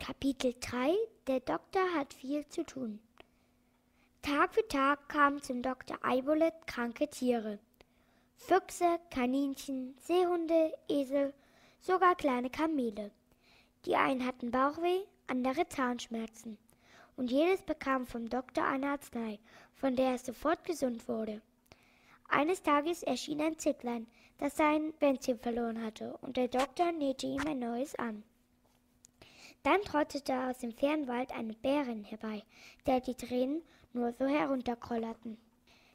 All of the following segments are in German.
Kapitel 3 Der Doktor hat viel zu tun. Tag für Tag kamen zum Doktor Eibolet kranke Tiere. Füchse, Kaninchen, Seehunde, Esel, sogar kleine Kamele. Die einen hatten Bauchweh, andere Zahnschmerzen. Und jedes bekam vom Doktor eine Arznei, von der es sofort gesund wurde. Eines Tages erschien ein Zicklein, das sein Bändchen verloren hatte, und der Doktor nähte ihm ein neues an. Dann trottete aus dem fernen Wald eine Bärin herbei, der die Tränen nur so herunterkrollerten.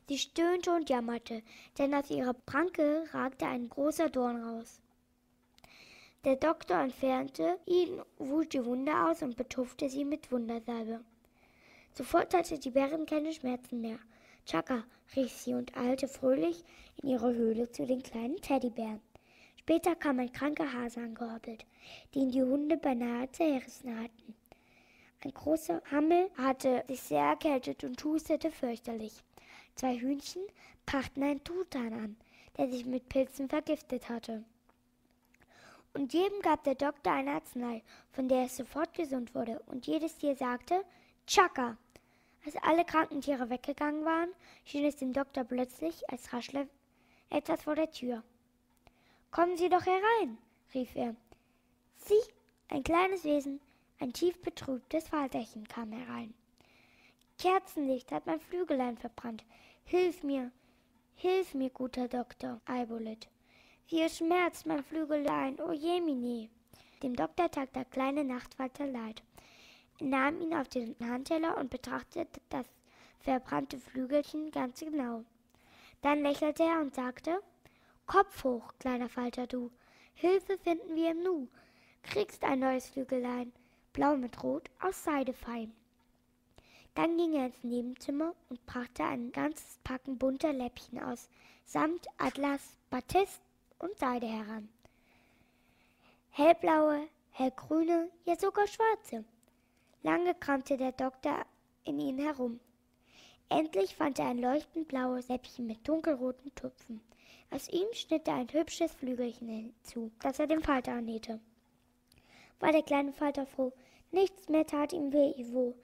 Sie stöhnte und jammerte, denn aus ihrer Pranke ragte ein großer Dorn raus. Der Doktor entfernte ihn, wusch die Wunde aus und betupfte sie mit Wundersalbe. Sofort hatte die Bärin keine Schmerzen mehr. Chaka, rief sie und eilte fröhlich in ihre Höhle zu den kleinen Teddybären. Später kam ein kranker Hase angehoppelt, den die Hunde beinahe zerrissen hatten. Ein großer Hammel hatte sich sehr erkältet und hustete fürchterlich. Zwei Hühnchen brachten einen Truthahn an, der sich mit Pilzen vergiftet hatte. Und jedem gab der Doktor eine Arznei, von der es sofort gesund wurde, und jedes Tier sagte Chaka. Als alle kranken Tiere weggegangen waren, schien es dem Doktor plötzlich, als raschle etwas vor der Tür. Kommen Sie doch herein, rief er. Sie, ein kleines Wesen, ein tief betrübtes Vaterchen kam herein. Kerzenlicht hat mein Flügelein verbrannt. Hilf mir, hilf mir, guter Doktor Eibolet. Wie es schmerzt mein Flügelein, o Jemine. Dem Doktor tat der kleine Nachtwalter leid. Er nahm ihn auf den Handteller und betrachtete das verbrannte Flügelchen ganz genau. Dann lächelte er und sagte, Kopf hoch, kleiner Falter, du. Hilfe finden wir im Nu. Kriegst ein neues Flügelein, blau mit rot, aus Seide fein. Dann ging er ins Nebenzimmer und brachte ein ganzes Packen bunter Läppchen aus Samt, Atlas, Batist und Seide heran. Hellblaue, hellgrüne, ja sogar schwarze. Lange kramte der Doktor in ihnen herum. Endlich fand er ein leuchtend blaues Läppchen mit dunkelroten Tupfen. Aus ihm schnitt er ein hübsches Flügelchen hinzu, das er dem Falter nähte. War der kleine Falter froh, nichts mehr tat ihm weh, wo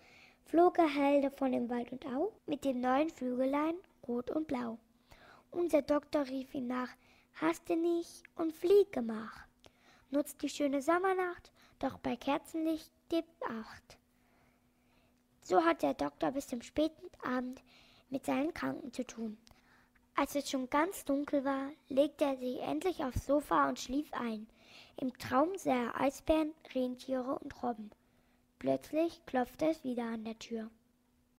flog er heil davon im Wald und Au, mit den neuen Flügelein, rot und blau. Unser Doktor rief ihm nach, haste nicht und flieg gemach. Nutzt die schöne Sommernacht, doch bei Kerzenlicht gebt Acht. So hat der Doktor bis zum späten Abend mit seinen Kranken zu tun. Als es schon ganz dunkel war, legte er sich endlich aufs Sofa und schlief ein. Im Traum sah er Eisbären, Rentiere und Robben. Plötzlich klopfte es wieder an der Tür.